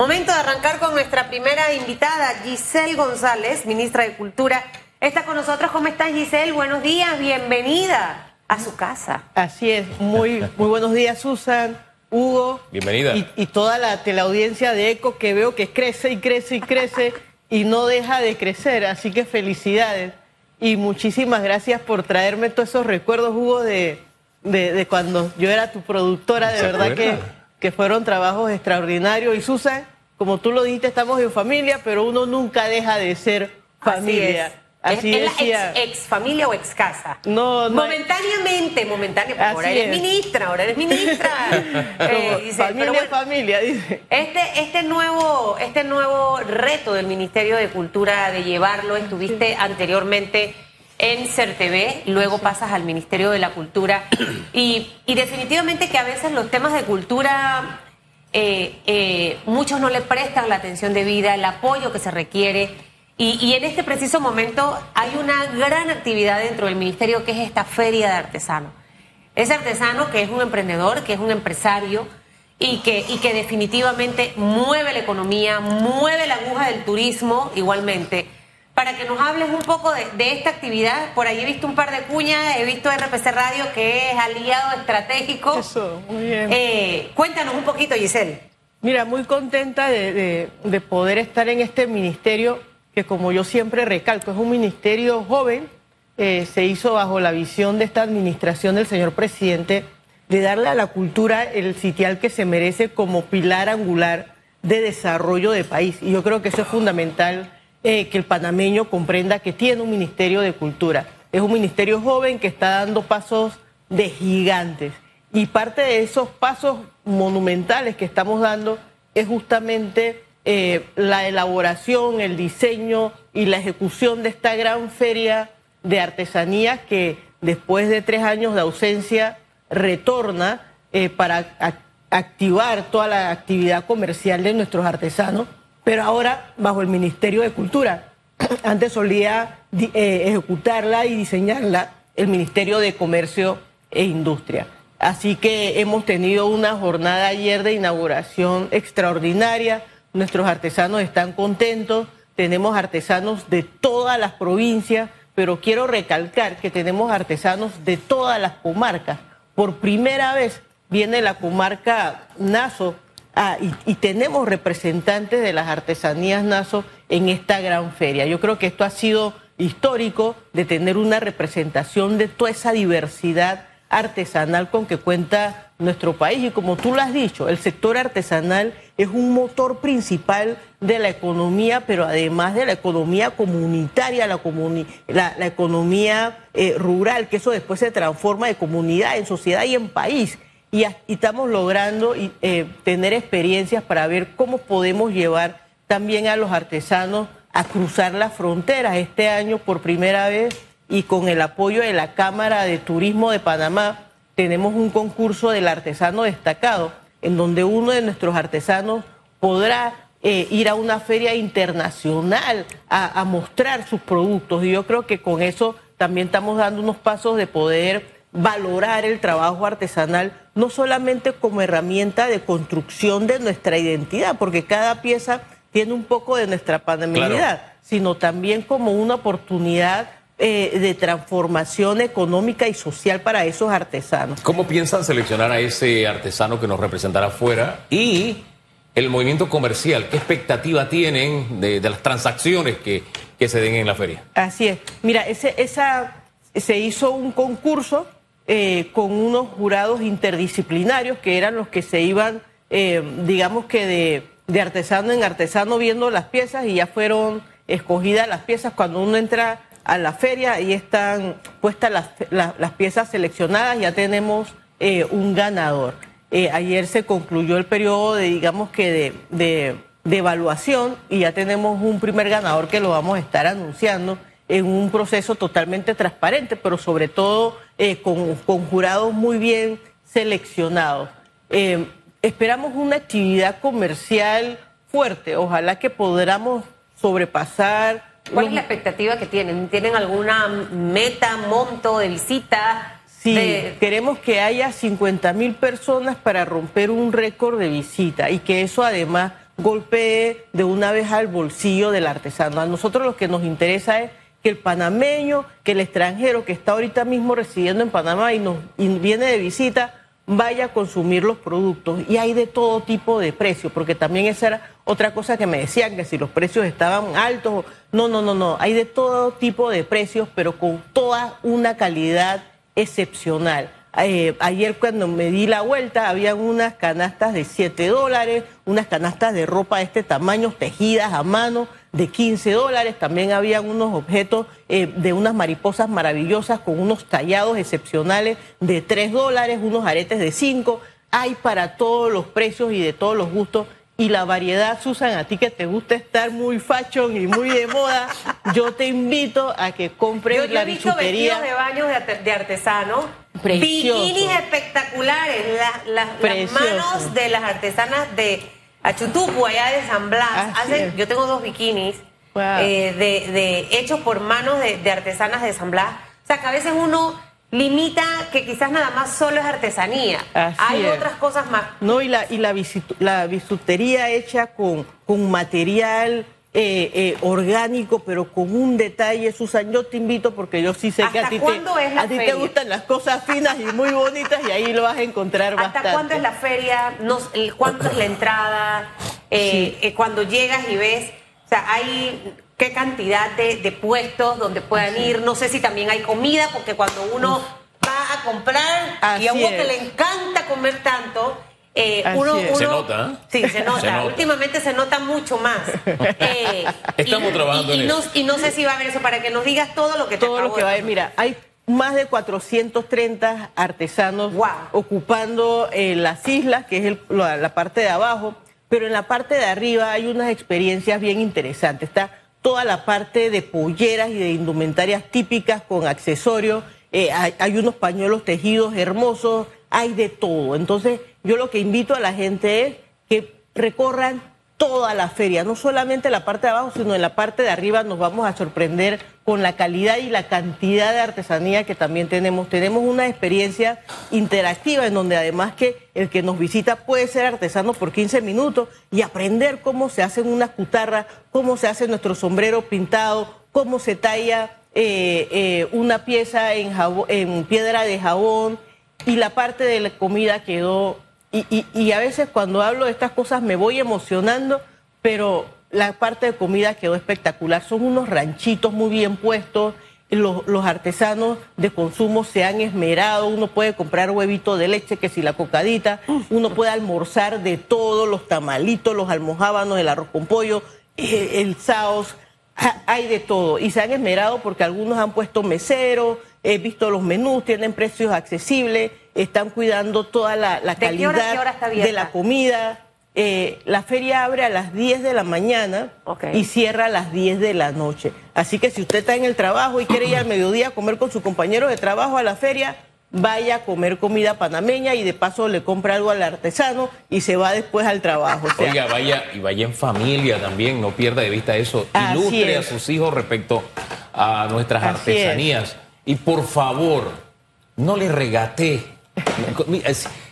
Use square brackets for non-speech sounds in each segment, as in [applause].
Momento de arrancar con nuestra primera invitada, Giselle González, ministra de Cultura. Está con nosotros. ¿Cómo estás, Giselle? Buenos días, bienvenida a su casa. Así es, muy, muy buenos días, Susan, Hugo. Bienvenida. Y, toda la teleaudiencia de ECO que veo que crece y crece y crece y no deja de crecer. Así que felicidades. Y muchísimas gracias por traerme todos esos recuerdos, Hugo, de, de, cuando yo era tu productora. De verdad que, que fueron trabajos extraordinarios. Y Susan, como tú lo dijiste, estamos en familia, pero uno nunca deja de ser familia. Así ¿Es, la ex, familia o ex casa? No, no. Momentáneamente, momentáneamente. Ahora eres ministra, ahora eres ministra. [laughs] eh, familia, familia, dice. Este, este, nuevo, este nuevo reto del Ministerio de Cultura de llevarlo, estuviste anteriormente en CERTV, luego pasas al Ministerio de la Cultura [clears throat] y, y definitivamente que a veces los temas de cultura eh, eh, muchos no le prestan la atención debida, el apoyo que se requiere y, en este preciso momento hay una gran actividad dentro del ministerio que es esta feria de artesanos. Ese artesano que es un emprendedor, que es un empresario y que, y que definitivamente mueve la economía, mueve la aguja del turismo igualmente. Para que nos hables un poco de, esta actividad, por ahí he visto un par de cuñas, he visto RPC Radio que es aliado estratégico. Eso, muy bien. Eh, cuéntanos un poquito, Giselle. Mira, muy contenta de, de poder estar en este ministerio que como yo siempre recalco, es un ministerio joven, eh, se hizo bajo la visión de esta administración del señor presidente de darle a la cultura el sitial que se merece como pilar angular de desarrollo de país. Y yo creo que eso es fundamental eh, que el panameño comprenda que tiene un ministerio de cultura. Es un ministerio joven que está dando pasos de gigantes. Y parte de esos pasos monumentales que estamos dando es justamente eh, la elaboración, el diseño y la ejecución de esta gran feria de artesanía que después de tres años de ausencia retorna eh, para activar toda la actividad comercial de nuestros artesanos, pero ahora bajo el Ministerio de Cultura. [clears throat] Antes solía eh, ejecutarla y diseñarla el Ministerio de Comercio e Industria. Así que hemos tenido una jornada ayer de inauguración extraordinaria nuestros artesanos están contentos, tenemos artesanos de todas las provincias, pero quiero recalcar que tenemos artesanos de todas las comarcas. Por primera vez viene la comarca Nazo ah, y, tenemos representantes de las artesanías Nazo en esta gran feria. Yo creo que esto ha sido histórico de tener una representación de toda esa diversidad artesanal con que cuenta nuestro país. Y como tú lo has dicho, el sector artesanal es un motor principal de la economía, pero además de la economía comunitaria, la, la, economía eh, rural, que eso después se transforma de comunidad, en sociedad y en país. Y, estamos logrando eh, tener experiencias para ver cómo podemos llevar también a los artesanos a cruzar las fronteras. Este año, por primera vez, y con el apoyo de la Cámara de Turismo de Panamá, tenemos un concurso del artesano destacado, en donde uno de nuestros artesanos podrá eh, ir a una feria internacional a, mostrar sus productos. Y yo creo que con eso también estamos dando unos pasos de poder valorar el trabajo artesanal, no solamente como herramienta de construcción de nuestra identidad, porque cada pieza tiene un poco de nuestra panameñidad, sino también como una oportunidad eh, de transformación económica y social para esos artesanos. ¿Cómo piensan seleccionar a ese artesano que nos representará afuera? Y el movimiento comercial, ¿qué expectativa tienen de, las transacciones que, se den en la feria? Así es. Mira, ese, esa, se hizo un concurso eh, con unos jurados interdisciplinarios que eran los que se iban, eh, digamos que de, de artesano en artesano viendo las piezas y ya fueron escogidas las piezas cuando uno entra a la feria y están puestas las, piezas seleccionadas, ya tenemos eh, un ganador. Ayer se concluyó el periodo de, digamos que de, evaluación y ya tenemos un primer ganador que lo vamos a estar anunciando en un proceso totalmente transparente, pero sobre todo eh, con, con, jurados muy bien seleccionados. esperamos una actividad comercial fuerte, ojalá que podamos sobrepasar ¿Cuál es la expectativa que tienen? ¿Tienen alguna meta, monto de visita? Sí, queremos que haya 50 mil personas para romper un récord de visita y que eso además golpee de una vez al bolsillo del artesano. A nosotros lo que nos interesa es que el panameño, que el extranjero que está ahorita mismo residiendo en Panamá y, nos, y viene de visita, vaya a consumir los productos. Y hay de todo tipo de precios, porque también esa era otra cosa que me decían, que si los precios estaban altos. No, no, no, no. Hay de todo tipo de precios, pero con toda una calidad excepcional. Eh, ayer cuando me di la vuelta había unas canastas de 7 dólares, unas canastas de ropa de este tamaño tejidas a mano de 15 dólares, también habían unos objetos eh, de unas mariposas maravillosas con unos tallados excepcionales de 3 dólares, unos aretes de 5, hay para todos los precios y de todos los gustos. Y la variedad, Susan, a ti que te gusta estar muy fashion y muy de moda, [laughs] yo te invito a que compres yo, yo la he visto vestidos de baño de, artesano, bikinis espectaculares, las manos de las artesanas de Achutupu, allá de San Blas. yo tengo dos bikinis eh, de, de, hechos por manos de, de artesanas de San Blas. O sea, que a veces uno limita que quizás nada más solo es artesanía. Hay otras cosas más. No, y la, y la, la bisutería hecha con, con material eh, eh, orgánico, pero con un detalle, Susan, yo te invito porque yo sí sé que a ti, te, a ti te gustan las cosas finas y muy bonitas y ahí lo vas a encontrar ¿Hasta bastante. cuándo es la feria? ¿Cuánto es la entrada? Eh, cuando llegas y ves, o sea, hay qué cantidad de, puestos donde puedan ir. No sé si también hay comida, porque cuando uno va a comprar y a uno que le encanta comer tanto, eh, uno, se nota. ¿eh? Sí, se nota. Últimamente se nota mucho más. [laughs] Eh, Estamos trabajando en y eso. No, y no sé si va a haber eso para que nos digas todo lo que te Todo lo que va a haber. Mira, hay más de 430 artesanos ocupando eh, las islas, que es la parte de abajo, pero en la parte de arriba hay unas experiencias bien interesantes. Está toda la parte de polleras y de indumentarias típicas con accesorios. Eh, hay, unos pañuelos tejidos hermosos, hay de todo. Entonces, yo lo que invito a la gente es que recorran toda la feria, no solamente la parte de abajo, sino en la parte de arriba nos vamos a sorprender con la calidad y la cantidad de artesanía que también tenemos. Tenemos una experiencia interactiva en donde además que el que nos visita puede ser artesano por 15 minutos y aprender cómo se hacen unas cutarras, cómo se hace nuestro sombrero pintado, cómo se talla eh, eh, una pieza en, en piedra de jabón y la parte de la comida quedó y, a veces cuando hablo de estas cosas me voy emocionando, pero la parte de comida quedó espectacular. Son unos ranchitos muy bien puestos. Los, artesanos de consumo se han esmerado, uno puede comprar huevito de leche, que si la cocadita, uno puede almorzar de todo, los tamalitos, los almohábanos, el arroz con pollo, eh, el, saos, hay de todo. Y se han esmerado porque algunos han puesto meseros, he visto los menús, tienen precios accesibles están cuidando toda la, calidad de la comida. Eh, la feria abre a las 10 de la mañana y cierra a las 10 de la noche. Así que si usted está en el trabajo y quiere ir al mediodía a comer con su compañero de trabajo a la feria, vaya a comer comida panameña y de paso le compra algo al artesano y se va después al trabajo. Oiga, vaya y vaya en familia también, no pierda de vista eso. Ilustre a sus hijos respecto a nuestras artesanías. Y por favor, no le regate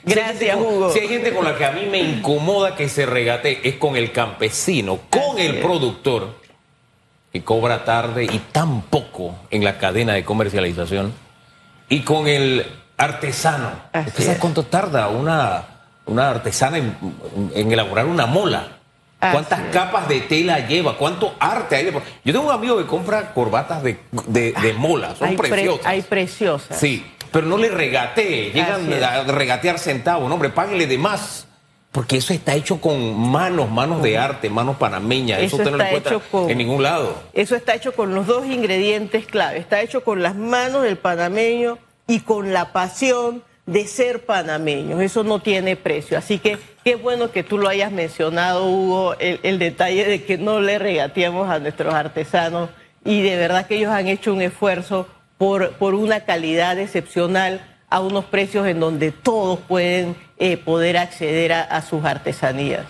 Gracias, Hugo. Si hay gente con la que a mí me incomoda que se regate, es con el campesino, con el productor, que cobra tarde y tan poco en la cadena de comercialización, y con el artesano. ¿Usted cuánto tarda una, una artesana en, elaborar una mola? ¿Cuántas capas de tela lleva? ¿Cuánto arte hay? Yo tengo un amigo que compra corbatas de, de, mola, son preciosas. hay preciosas. Sí, pero no le regatee, llegan a regatear centavos, no, hombre, páguele de más. Porque eso está hecho con manos, manos de arte, manos panameñas. Eso, usted no lo encuentra en ningún lado. Eso está hecho con los dos ingredientes clave. Está hecho con las manos del panameño y con la pasión de ser panameños. Eso no tiene precio. Así que qué bueno que tú lo hayas mencionado, Hugo, el, el detalle de que no le regateamos a nuestros artesanos. Y de verdad que ellos han hecho un esfuerzo por, por una calidad excepcional a unos precios en donde todos pueden eh, poder acceder a, sus artesanías.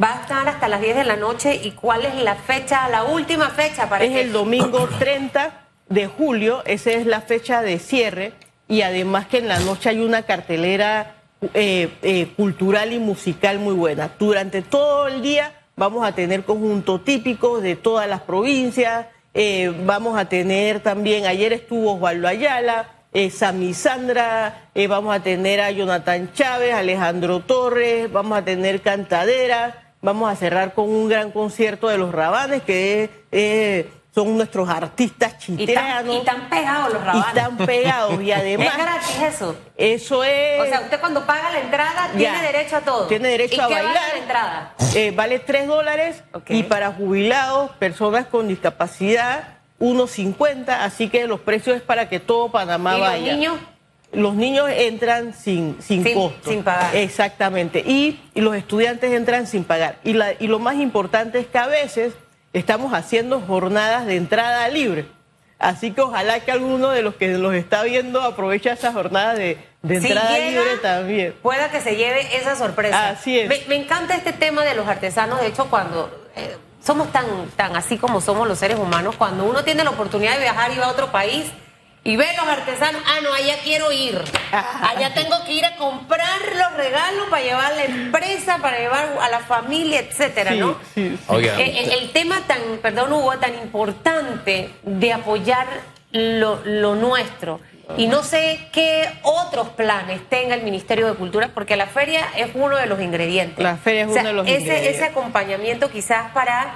Va a estar hasta las 10 de la noche y cuál es la fecha, la última fecha para Es el domingo 30 de julio, esa es la fecha de cierre y además que en la noche hay una cartelera eh, eh, cultural y musical muy buena. Durante todo el día vamos a tener conjunto típico de todas las provincias, eh, vamos a tener también, ayer estuvo Osvaldo Ayala, Sami Sandra, vamos a tener a Jonathan Chávez, Alejandro Torres, vamos a tener Cantadera, vamos a cerrar con un gran concierto de los Rabanes, que es son nuestros artistas chiteanos. Y están pegados los rabanes. Y están pegados. Y [laughs] además. ¿Es gratis eso? Eso es. O sea, usted cuando paga la entrada tiene derecho a todo. Tiene derecho a qué bailar. Vale la entrada? Eh, vale 3 dólares. Y para jubilados, personas con discapacidad, 1.50. Así que los precios es para que todo Panamá ¿Y vaya. los niños? Los niños entran sin, sin, Sin- costo. sin pagar. Exactamente. Y, y los estudiantes entran sin pagar. Y, la, y lo más importante es que a veces estamos haciendo jornadas de entrada libre. Así que ojalá que alguno de los que los está viendo aproveche esas jornadas de, de Si entrada llega, libre también. Pueda que se lleve esa sorpresa. Así es. Me, me encanta este tema de los artesanos. De hecho, cuando eh, somos tan, tan así como somos los seres humanos, cuando uno tiene la oportunidad de viajar y va a otro país y ve los artesanos, ah, no, allá quiero ir. Allá tengo que ir a comprar los regalos para llevar a la empresa, para llevar a la familia, etcétera, Sí, ¿no? sí, sí. Oiga, Eh, el, el tema tan, perdón Hugo, tan importante de apoyar lo, lo nuestro. Y no sé qué otros planes tenga el Ministerio de Cultura, porque la feria es uno de los ingredientes. La feria es O sea, uno de los ese, ingredientes. Ese acompañamiento quizás para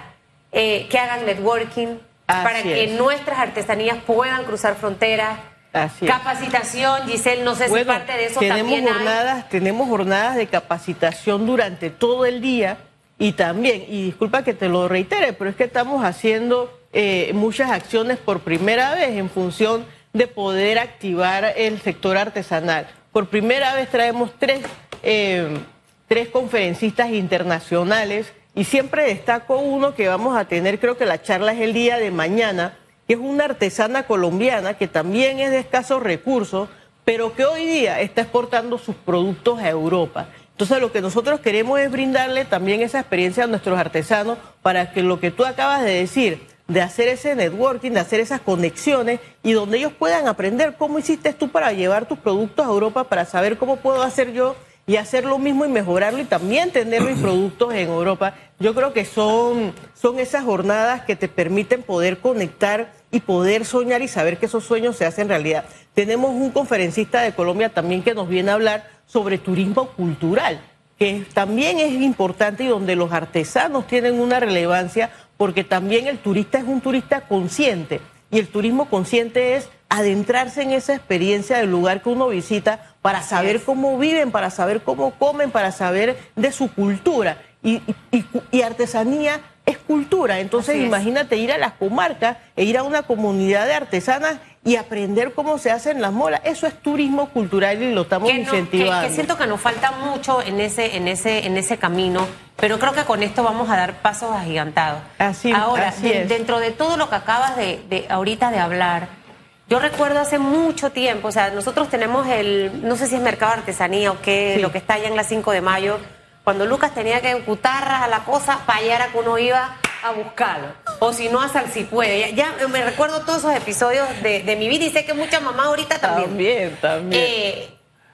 eh, que hagan networking, Así para que es. nuestras artesanías puedan cruzar fronteras. Así. Capacitación, Giselle, no sé si Bueno, parte de eso tenemos también hay. jornadas, tenemos jornadas de capacitación durante todo el día y también, y disculpa que te lo reitere, pero es que estamos haciendo eh, muchas acciones por primera vez en función de poder activar el sector artesanal. Por primera vez traemos tres, eh, tres conferencistas internacionales y siempre destaco uno que vamos a tener, creo que la charla es el día de mañana, que es una artesana colombiana que también es de escasos recursos, pero que hoy día está exportando sus productos a Europa. Entonces lo que nosotros queremos es brindarle también esa experiencia a nuestros artesanos para que lo que tú acabas de decir, de hacer ese networking, de hacer esas conexiones y donde ellos puedan aprender cómo hiciste tú para llevar tus productos a Europa, para saber cómo puedo hacer yo y hacer lo mismo y mejorarlo y también tener mis [clears throat] productos en Europa. Yo creo que son, son esas jornadas que te permiten poder conectar y poder soñar y saber que esos sueños se hacen realidad. Tenemos un conferencista de Colombia también que nos viene a hablar sobre turismo cultural, que también es importante y donde los artesanos tienen una relevancia porque también el turista es un turista consciente y el turismo consciente es adentrarse en esa experiencia del lugar que uno visita para saber cómo viven, para saber cómo comen, para saber de su cultura. Y, y- y artesanía es cultura. Entonces Así es. imagínate ir a las comarcas e ir a una comunidad de artesanas y aprender cómo se hacen las molas. Eso es turismo cultural y lo estamos que, no- que- incentivando. que siento que nos falta mucho en ese, en ese, en ese camino, pero creo que con esto vamos a dar pasos agigantados. Así- Ahora, así de- es. dentro de todo lo que acabas de, de ahorita de hablar, yo recuerdo hace mucho tiempo, o sea, nosotros tenemos el, no sé si es mercado de artesanía o qué, Sí. lo que está allá en la 5 de mayo, cuando Lucas tenía que encutarras a la cosa, para allá era que uno iba a buscarlo. O si no, a Salsipuede. Ya, ya me recuerdo todos esos episodios de, de mi vida y sé que muchas mamás ahorita también. También, también. Eh,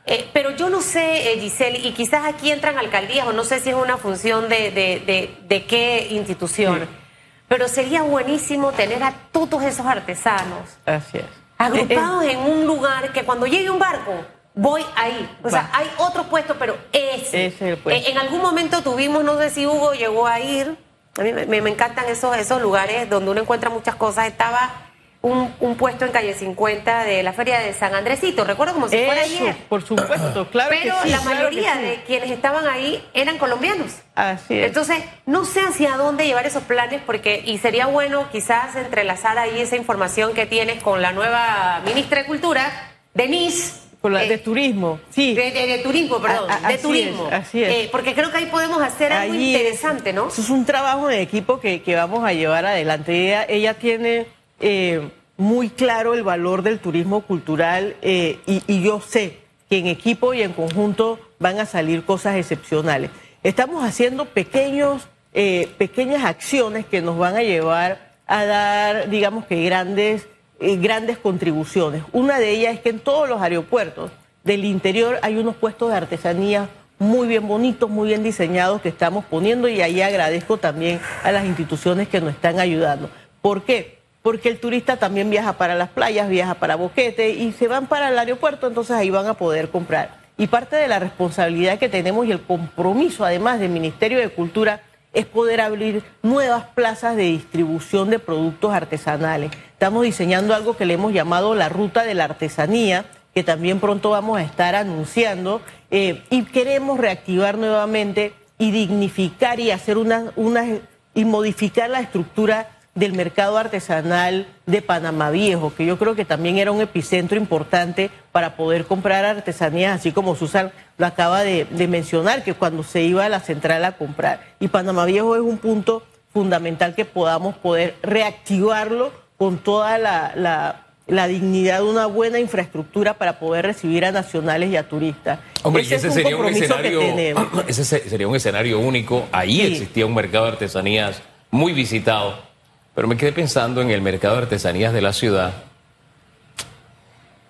eh, pero yo no sé, eh, Giselle, y quizás aquí entran alcaldías, o no sé si es una función de, de, de- de qué institución, Sí. Pero sería buenísimo tener a todos esos artesanos Así es. agrupados en un lugar que cuando llegue un barco, voy ahí. O sea, hay otro puesto, pero ese. Ese es el puesto. Eh, en algún momento tuvimos, no sé si Hugo llegó a ir, a mí me, me encantan esos, esos lugares donde uno encuentra muchas cosas. Estaba un, un puesto en calle 50 de la feria de San Andresito, recuerdo como si fuera Eso, ayer. por supuesto, claro Pero que sí. la claro mayoría sí. de quienes estaban ahí eran colombianos. Así es. Entonces, no sé hacia dónde llevar esos planes, porque, y sería bueno quizás entrelazar ahí esa información que tienes con la nueva ministra de Cultura, Denise. Con la- eh, de turismo, sí. De, de- de turismo, perdón, A- a- de así turismo. es, así es. Eh, porque creo que ahí podemos hacer algo Allí interesante, ¿no? Eso es un trabajo en equipo que, que vamos a llevar adelante. Ella, ella tiene eh, muy claro el valor del turismo cultural eh, y, yo sé que en equipo y en conjunto van a salir cosas excepcionales. Estamos haciendo pequeños, eh, pequeñas acciones que nos van a llevar a dar, digamos que grandes, eh, grandes contribuciones. Una de ellas es que en todos los aeropuertos del interior hay unos puestos de artesanía muy bien bonitos, muy bien diseñados que estamos poniendo y ahí agradezco también a las instituciones que nos están ayudando. ¿Por qué? Porque el turista también viaja para las playas, viaja para Boquete y se van para el aeropuerto, entonces ahí van a poder comprar. Y parte de la responsabilidad que tenemos y el compromiso además del Ministerio de Cultura es poder abrir nuevas plazas de distribución de productos artesanales. Estamos diseñando algo que le hemos llamado la ruta de la artesanía, que también pronto vamos a estar anunciando, eh, y queremos reactivar nuevamente y dignificar y hacer y modificar la estructura del mercado artesanal de Panamá Viejo, que yo creo que también era un epicentro importante para poder comprar artesanías, así como Susan lo acaba de, mencionar, que cuando se iba a la central a comprar. Y Panamá Viejo es un punto fundamental que podamos poder reactivarlo con toda la, dignidad de una buena infraestructura para poder recibir a nacionales y a turistas. Hombre, ese, sería un escenario, [clears throat] ese sería un escenario único. Ahí existía un mercado de artesanías muy visitado pero me quedé pensando en el mercado de artesanías de la ciudad,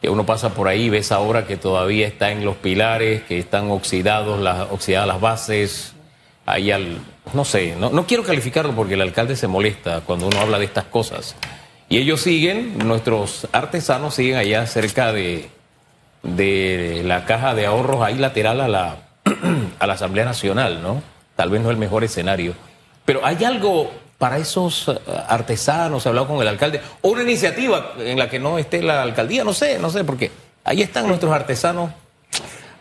que uno pasa por ahí y ves ahora que todavía está en los pilares, que están oxidados, las, oxidadas las bases, ahí al, no sé, no, no quiero calificarlo porque el alcalde se molesta cuando uno habla de estas cosas. Y ellos siguen, nuestros artesanos siguen allá cerca de, de la caja de ahorros ahí lateral a la, [clears throat] a la Asamblea Nacional, ¿no? Tal vez no es el mejor escenario. Pero hay algo para esos eh, artesanos, he hablado con el alcalde, o una iniciativa en la que no esté la alcaldía, no sé, no sé, porque ahí están nuestros artesanos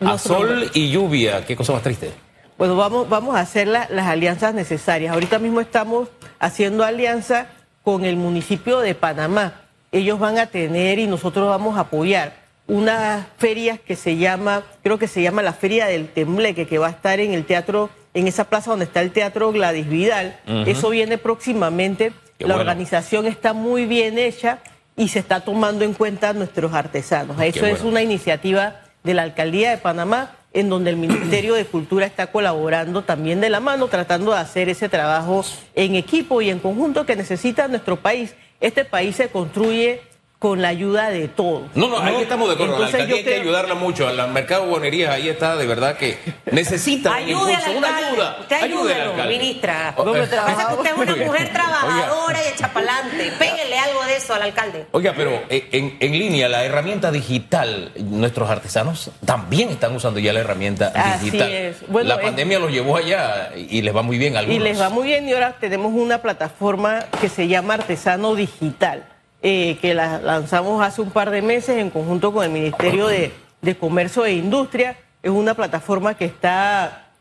a sol y lluvia, qué cosa más triste. Bueno, vamos, vamos a hacer las alianzas necesarias. Ahorita mismo estamos haciendo alianza con el municipio de Panamá. Ellos van a tener y nosotros vamos a apoyar unas ferias que se llama, creo que se llama la Feria del Tembleque, que va a estar en el Teatro en esa plaza donde está el Teatro Gladys Vidal. Eso viene próximamente. la organización está muy bien hecha y se está tomando en cuenta nuestros artesanos. Eso es una iniciativa de la Alcaldía de Panamá en donde el [clears throat] Ministerio de Cultura está colaborando también de la mano, tratando de hacer ese trabajo en equipo y en conjunto que necesita nuestro país. Este país se construye con la ayuda de todos. No, no, ahí estamos de acuerdo. la alcaldía hay que ayudarla mucho. Al mercado de bonerías ahí está, de verdad que necesita una ayuda. Usted ayúdelo, ministra. Oh, eh. Pasa que usted es una mujer trabajadora y echa pa'lante. Pégale algo de eso al alcalde. Oiga, pero eh, en, en, línea, la herramienta digital, nuestros artesanos también están usando ya la herramienta digital. Así es. Bueno, la pandemia los llevó allá y les va muy bien a algunos. Y les va muy bien y ahora tenemos una plataforma que se llama Artesano Digital eh, que la lanzamos hace un par de meses en conjunto con el Ministerio de, Comercio e Industria. Es una plataforma que está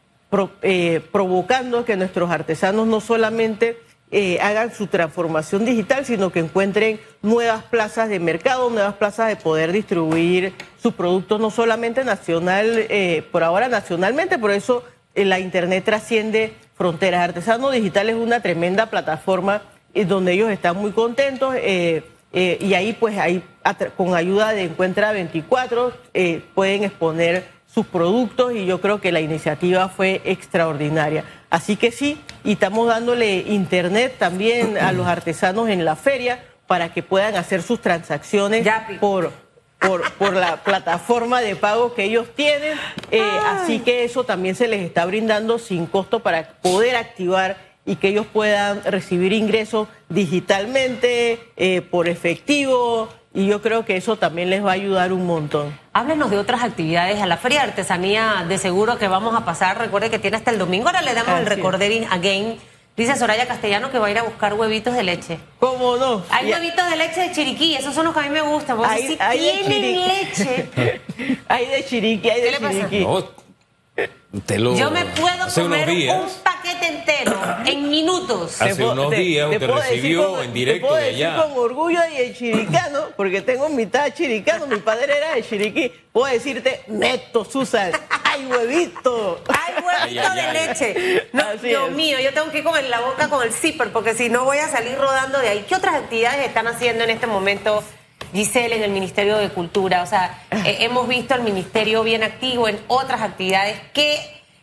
eh, provocando que nuestros artesanos no solamente eh, hagan su transformación digital, sino que encuentren nuevas plazas de mercado, nuevas plazas de poder distribuir sus productos, no solamente nacional, por ahora nacionalmente, por eso la Internet trasciende fronteras. Artesano Digital es una tremenda plataforma donde ellos están muy contentos. Eh, eh, y ahí, pues, ahí, con ayuda de Encuentra 24, eh, pueden exponer sus productos y yo creo que la iniciativa fue extraordinaria. Así que sí, y estamos dándole internet también a los artesanos en la feria para que puedan hacer sus transacciones por, por, por, la plataforma de pago que ellos tienen. así que eso también se les está brindando sin costo para poder activar y que ellos puedan recibir ingresos digitalmente, eh, por efectivo, y yo creo que eso también les va a ayudar un montón. Háblenos de otras actividades. A la Feria de Artesanía de Seguro que vamos a pasar, recuerde que tiene hasta el domingo, ahora le damos el recordering again. Dice Soraya Castellano que va a ir a buscar huevitos de leche. ¿Cómo no? Hay huevitos de leche de chiriquí, esos son los que a mí me gustan. Hay, si hay tienen leche. [laughs] hay de chiriquí, hay de chiriquí. Yo me puedo comer un paquete entero [clears throat] en minutos. Hace unos días te, recibió en directo de allá. con orgullo y el chiricano, porque tengo mitad chiricano, mi padre era de chiriquí. Puedo decirte, neto, Susan, hay huevito. Hay huevito de leche. Dios mío, yo tengo que ir con la boca con el zipper, porque si no voy a salir rodando de ahí. ¿Qué otras actividades están haciendo en este momento? Giselle en el Ministerio de Cultura. O sea, [laughs] eh, hemos visto al Ministerio bien activo en otras actividades que,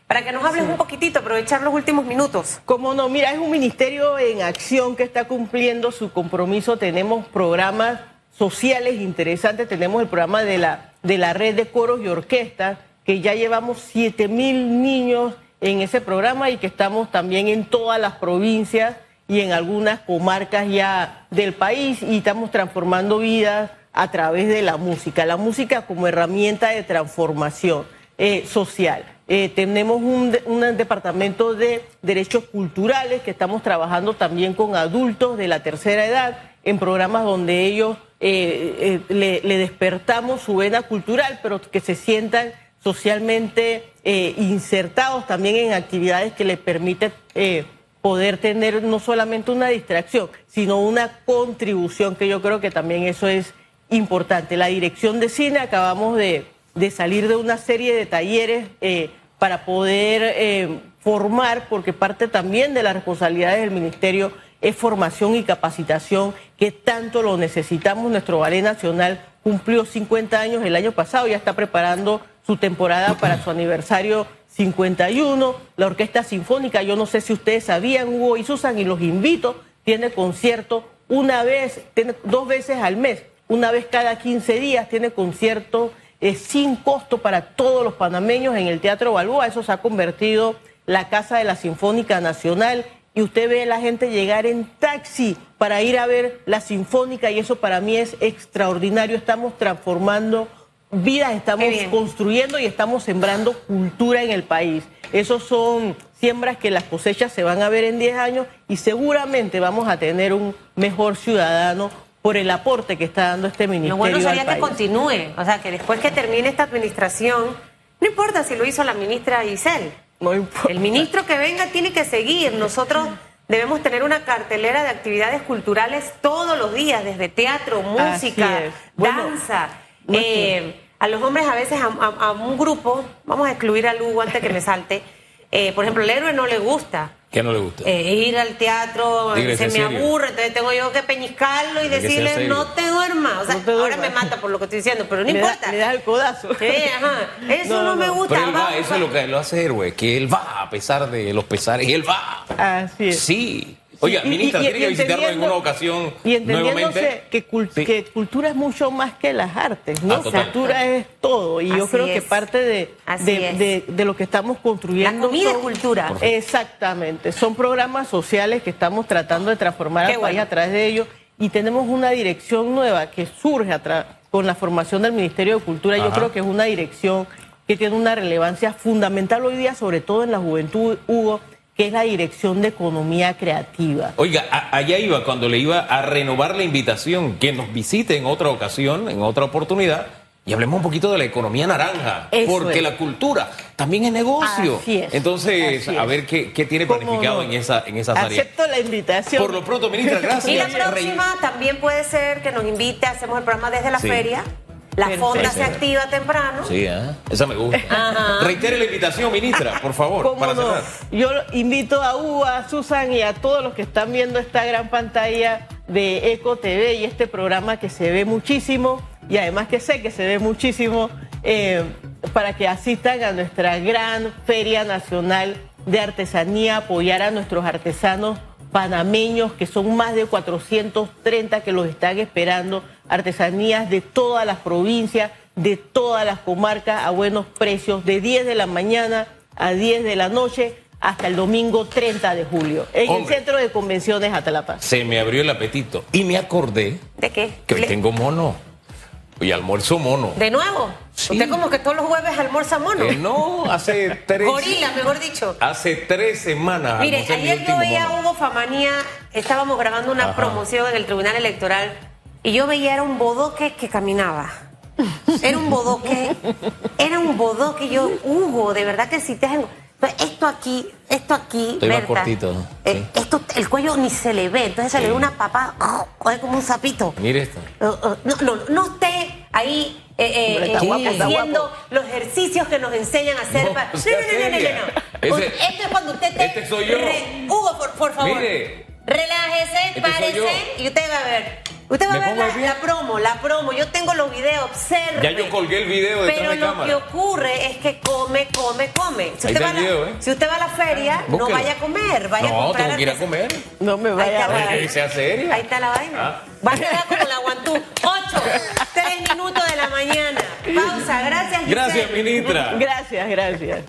para que nos hables un poquitito, aprovechar los últimos minutos. Como no, mira, es un ministerio en acción que está cumpliendo su compromiso. Tenemos programas sociales interesantes. Tenemos el programa de la, de la red de coros y orquestas que ya llevamos 7 mil niños en ese programa y que estamos también en todas las provincias y en algunas comarcas ya del país y estamos transformando vidas a través de la música, la música como herramienta de transformación eh, social. Eh, tenemos un, un, departamento de derechos culturales que estamos trabajando también con adultos de la tercera edad en programas donde ellos eh, le, le, despertamos su vena cultural, pero que se sientan socialmente insertados también en actividades que les permiten poder tener no solamente una distracción, sino una contribución, que yo creo que también eso es importante. La dirección de cine acabamos de, salir de una serie de talleres eh, para poder eh, formar, porque parte también de las responsabilidades del Ministerio es formación y capacitación, que tanto lo necesitamos. Nuestro Ballet Nacional cumplió 50 años el año pasado, ya está preparando su temporada para su aniversario 51, la Orquesta Sinfónica, yo no sé si ustedes sabían, Hugo y Susan, y los invito, tiene concierto una vez, tiene dos veces al mes, una vez cada 15 días, tiene concierto eh, sin costo para todos los panameños en el Teatro Balboa, eso se ha convertido la Casa de la Sinfónica Nacional y usted ve a la gente llegar en taxi para ir a ver la Sinfónica y eso para mí es extraordinario, estamos transformando vidas estamos construyendo y estamos sembrando cultura en el país. Esos son siembras que las cosechas se van a ver en 10 años y seguramente vamos a tener un mejor ciudadano por el aporte que está dando este ministerio. Lo bueno sería que continúe, o sea, que después que termine esta administración, no importa si lo hizo la ministra Giselle. No importa. El ministro que venga tiene que seguir. Nosotros debemos tener una cartelera de actividades culturales todos los días, desde teatro, música, danza. Eh, a los hombres a veces a, un grupo, vamos a excluir a Lugo antes que me salte, eh, por ejemplo, el héroe no le gusta. ¿Qué no le gusta? Eh, ir al teatro, se me aburre, entonces tengo yo que peñiscarlo y decirle, no te duermas. O sea, ahora me mata por lo que estoy diciendo, pero no importa. Le das el codazo. Sí, ajá. Eso no, me gusta. Pero él va, eso es lo que lo hace héroe, que él va a pesar de los pesares, él va. Así es. Sí. Oiga, ministra, tiene que visitarlo en una ocasión y entendiéndose Que, que, cultura es mucho más que las artes, ¿no? Ah, cultura es todo. Y yo creo que parte de, de, de, lo que estamos construyendo. La comida es cultura. Exactamente. Son programas sociales que estamos tratando de transformar al país a través de ellos. Y tenemos una dirección nueva que surge con la formación del Ministerio de Cultura. Yo creo que es una dirección que tiene una relevancia fundamental hoy día, sobre todo en la juventud, Hugo que es la Dirección de Economía Creativa. Oiga, allá iba cuando le iba a renovar la invitación, que nos visite en otra ocasión, en otra oportunidad, y hablemos un poquito de la economía naranja, porque la cultura también es negocio. Así es, Entonces, a ver qué, tiene planificado en, esa, en esas áreas. Acepto la invitación. Por lo pronto, ministra, [laughs] gracias. Y la próxima también puede ser que nos invite, hacemos el programa desde la feria. La fonda se activa temprano. Sí, ¿eh? esa me gusta. Reitere la invitación, ministra, por favor, para cerrar. Yo invito a Hugo, a Susan y a todos los que están viendo esta gran pantalla de Eco TV y este programa que se ve muchísimo y además que sé que se ve muchísimo eh, para que asistan a nuestra gran Feria Nacional de Artesanía, apoyar a nuestros artesanos panameños, que son más de 430 que los están esperando, artesanías de todas las provincias, de todas las comarcas a buenos precios, de 10 de la mañana a 10 de la noche hasta el domingo 30 de julio, en el Centro de Convenciones Atalapa. Se me abrió el apetito y me acordé. ¿De qué? Que hoy tengo mono. Y almuerzo mono. ¿De nuevo? Usted como que todos los jueves almuerza mono. Eh, no, hace tres... Gorila, mejor dicho. Hace tres semanas. Mire, ayer yo veía a Hugo Famanía, estábamos grabando una promoción en el Tribunal Electoral y yo veía era un bodoque que caminaba. Era un bodoque, era un bodoque. Yo, Hugo, de verdad que si te esto aquí, esto aquí, cortito. Eh, esto, el cuello ni se le ve, entonces se le ve una papa, oh, como un sapito. Mire esto. Oh, oh, no, no, no esté ahí eh, eh, haciendo los ejercicios que nos enseñan a hacer. No, no, no, no, no, Esto es cuando usted te. Este soy yo. Hugo, por, por favor. Mire. Relájese, párese y usted va a ver. Usted va a ver la, promo, la promo. Yo tengo los videos, observe. Ya yo colgué el video de Pero lo que ocurre es que come, come, come. Si usted, va, a la, ¿eh? si usted va a la feria, no vaya a comer, vaya no, a comprar. No, tengo que ir a comer. No me vaya a ver. sea seria. Ahí está la vaina. Ah. Va a quedar como la guantú. Ocho, tres minutos de la mañana. Pausa, gracias. Giselle. Gracias, ministra. Gracias, gracias.